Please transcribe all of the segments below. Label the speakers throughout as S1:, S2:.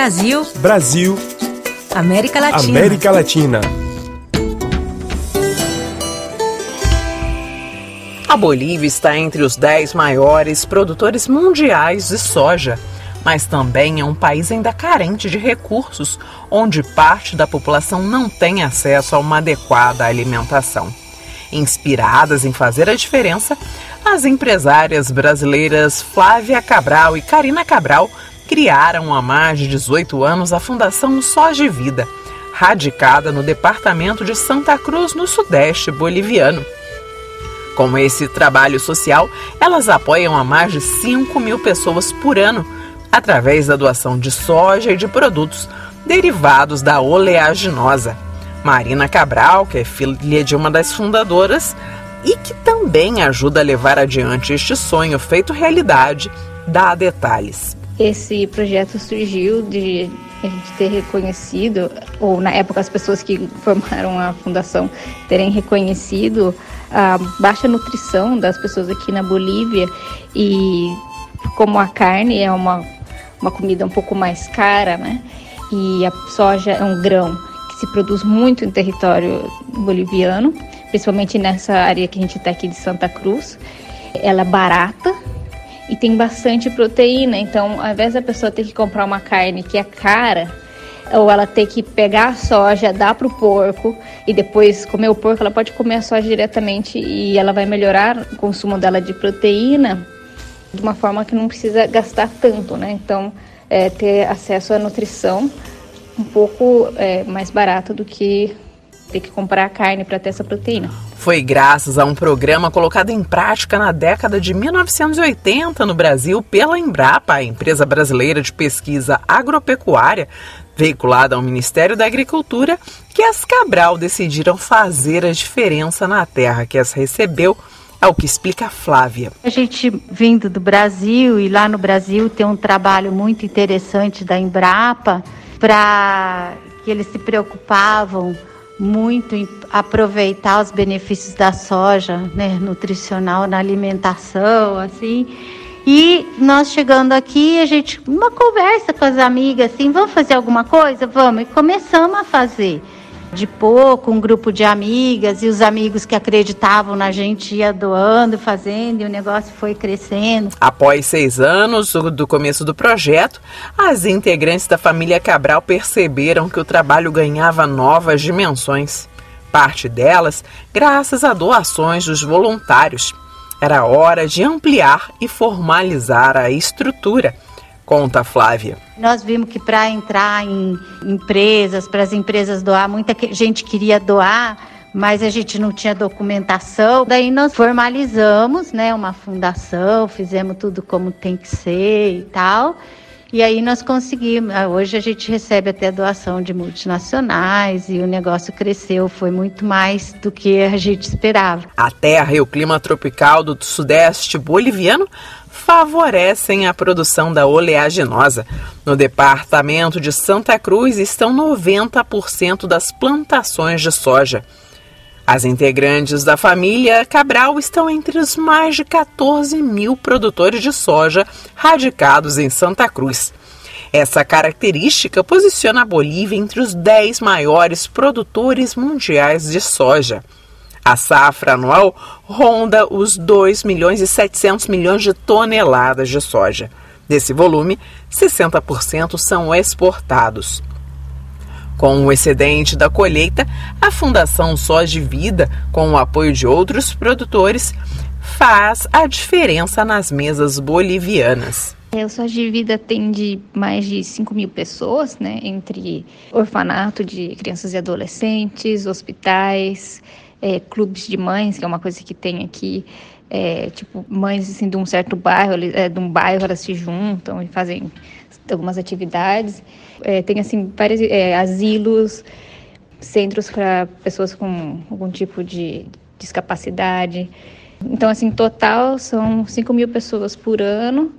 S1: Brasil.
S2: Brasil.
S1: América Latina.
S2: América Latina.
S3: A Bolívia está entre os 10 maiores produtores mundiais de soja, mas também é um país ainda carente de recursos, onde parte da população não tem acesso a uma adequada alimentação. Inspiradas em fazer a diferença, as empresárias brasileiras Flávia Cabral e Karina Cabral criaram há mais de 18 anos a Fundação Soja Vida, radicada no departamento de Santa Cruz, no sudeste boliviano. Com esse trabalho social, elas apoiam a mais de 5 mil pessoas por ano, através da doação de soja e de produtos derivados da oleaginosa. Marina Cabral, que é filha de uma das fundadoras e que também ajuda a levar adiante este sonho feito realidade, dá detalhes.
S4: Esse projeto surgiu de a gente ter reconhecido, ou na época as pessoas que formaram a fundação terem reconhecido a baixa nutrição das pessoas aqui na Bolívia e como a carne é uma, uma comida um pouco mais cara, né? E a soja é um grão que se produz muito em território boliviano, principalmente nessa área que a gente está aqui de Santa Cruz. Ela é barata e tem bastante proteína, então ao invés da pessoa ter que comprar uma carne que é cara, ou ela ter que pegar a soja, dar para o porco e depois comer o porco, ela pode comer a soja diretamente e ela vai melhorar o consumo dela de proteína de uma forma que não precisa gastar tanto, né? Então, é, ter acesso à nutrição um pouco é, mais barato do que ter que comprar carne para ter essa proteína.
S3: Foi graças a um programa colocado em prática na década de 1980 no Brasil pela Embrapa, a empresa brasileira de pesquisa agropecuária, veiculada ao Ministério da Agricultura, que as Cabral decidiram fazer a diferença na terra que as recebeu. É o que explica a Flávia.
S5: A gente vindo do Brasil e lá no Brasil tem um trabalho muito interessante da Embrapa para que eles se preocupavam muito em aproveitar os benefícios da soja, né, nutricional na alimentação, assim. E nós chegando aqui, a gente, uma conversa com as amigas, assim, vamos fazer alguma coisa? Vamos. E começamos a fazer. De pouco, um grupo de amigas e os amigos que acreditavam na gente ia doando, fazendo, e o negócio foi crescendo.
S3: Após seis anos do começo do projeto, as integrantes da família Cabral perceberam que o trabalho ganhava novas dimensões. Parte delas graças a doações dos voluntários. Era hora de ampliar e formalizar a estrutura, conta Flávia.
S5: Nós vimos que para entrar em empresas, para as empresas doar, muita gente queria doar, mas a gente não tinha documentação. Daí nós formalizamos, né, uma fundação, fizemos tudo como tem que ser e tal. E aí nós conseguimos. Ah, hoje a gente recebe até doação de multinacionais e o negócio cresceu, foi muito mais do que a gente esperava.
S3: A terra e o clima tropical do sudeste boliviano favorecem a produção da oleaginosa. No departamento de Santa Cruz estão 90% das plantações de soja. As integrantes da família Cabral estão entre os mais de 14 mil produtores de soja radicados em Santa Cruz. Essa característica posiciona a Bolívia entre os 10 maiores produtores mundiais de soja. A safra anual ronda os 2 milhões e 700 milhões de toneladas de soja. Desse volume, 60% são exportados. Com o excedente da colheita, a Fundação Soja Vida, com o apoio de outros produtores, faz a diferença nas mesas bolivianas.
S4: É, o Soja Vida atende mais de 5 mil pessoas, né, entre orfanato de crianças e adolescentes, hospitais, é, clubes de mães, que é uma coisa que tem aqui, é, tipo, mães assim, de um certo bairro, é, de um bairro, elas se juntam e fazem algumas atividades. É, tem assim vários é, asilos, centros para pessoas com algum tipo de discapacidade. Então, assim, total são 5 mil pessoas por ano,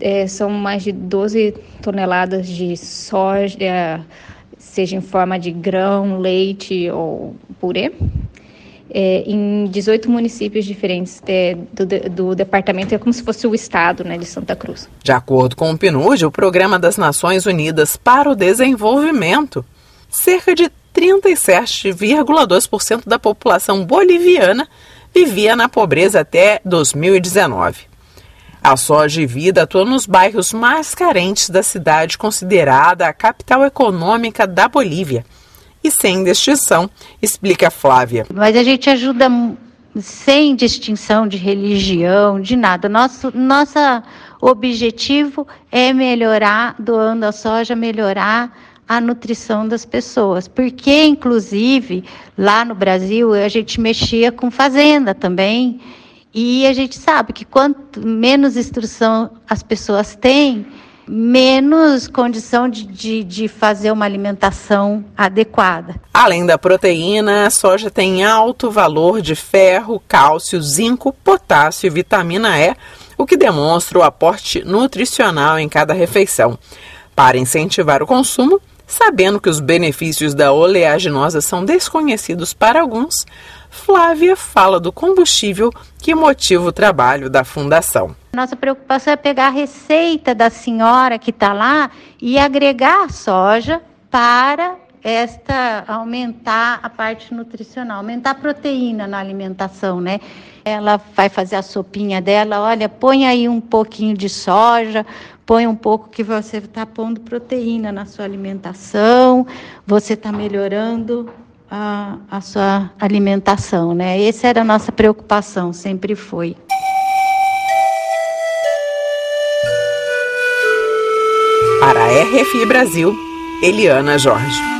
S4: é, são mais de 12 toneladas de soja, seja em forma de grão, leite ou purê. É, em 18 municípios diferentes do, do, departamento, é como se fosse o estado né, de Santa Cruz.
S3: De acordo com o PNUD, o Programa das Nações Unidas para o Desenvolvimento, cerca de 37,2% da população boliviana vivia na pobreza até 2019. A Soja e Vida atua nos bairros mais carentes da cidade, considerada a capital econômica da Bolívia. E sem distinção, explica Flávia.
S5: Mas a gente ajuda sem distinção de religião, de nada. Nosso nossa objetivo é melhorar, doando a soja, melhorar a nutrição das pessoas. Porque, inclusive, lá no Brasil, a gente mexia com fazenda também. E a gente sabe que quanto menos instrução as pessoas têm, menos condição de, de, de, fazer uma alimentação adequada.
S3: Além da proteína, a soja tem alto valor de ferro, cálcio, zinco, potássio e vitamina E, o que demonstra o aporte nutricional em cada refeição. Para incentivar o consumo, sabendo que os benefícios da oleaginosa são desconhecidos para alguns, Flávia fala do combustível que motiva o trabalho da Fundação.
S5: Nossa preocupação é pegar a receita da senhora que está lá e agregar soja para esta aumentar a parte nutricional, aumentar a proteína na alimentação, né? Ela vai fazer a sopinha dela, olha, põe aí um pouquinho de soja, põe um pouco que você está pondo proteína na sua alimentação, você está melhorando a, a sua alimentação, né? Essa era a nossa preocupação, sempre foi.
S3: Para a RFI Brasil, Eliana Jorge.